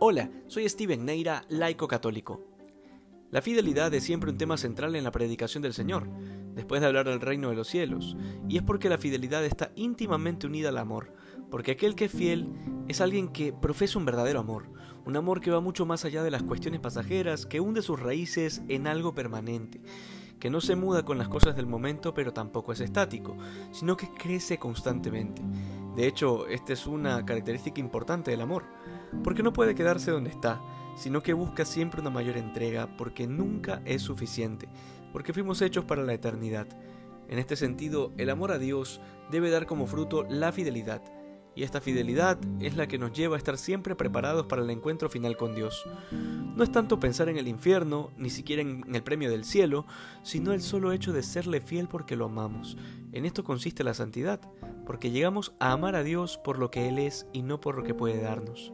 Hola, soy Steven Neira, laico católico. La fidelidad es siempre un tema central en la predicación del Señor, después de hablar del reino de los cielos, y es porque la fidelidad está íntimamente unida al amor, porque aquel que es fiel es alguien que profesa un verdadero amor, un amor que va mucho más allá de las cuestiones pasajeras, que hunde sus raíces en algo permanente, que no se muda con las cosas del momento, pero tampoco es estático, sino que crece constantemente. De hecho, esta es una característica importante del amor porque no puede quedarse donde está, sino que busca siempre una mayor entrega, porque nunca es suficiente, porque fuimos hechos para la eternidad. En este sentido, el amor a Dios debe dar como fruto la fidelidad, y esta fidelidad es la que nos lleva a estar siempre preparados para el encuentro final con Dios. No es tanto pensar en el infierno, ni siquiera en el premio del cielo, sino el solo hecho de serle fiel porque lo amamos. En esto consiste la santidad, porque llegamos a amar a Dios por lo que Él es y no por lo que puede darnos.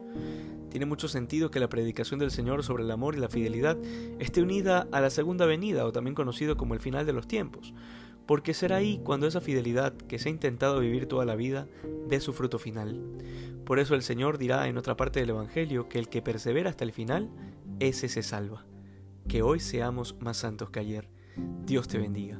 Tiene mucho sentido que la predicación del Señor sobre el amor y la fidelidad esté unida a la segunda venida o también conocido como el final de los tiempos, porque será ahí cuando esa fidelidad que se ha intentado vivir toda la vida dé su fruto final. Por eso el Señor dirá en otra parte del Evangelio que el que persevera hasta el final, ese se salva. Que hoy seamos más santos que ayer. Dios te bendiga.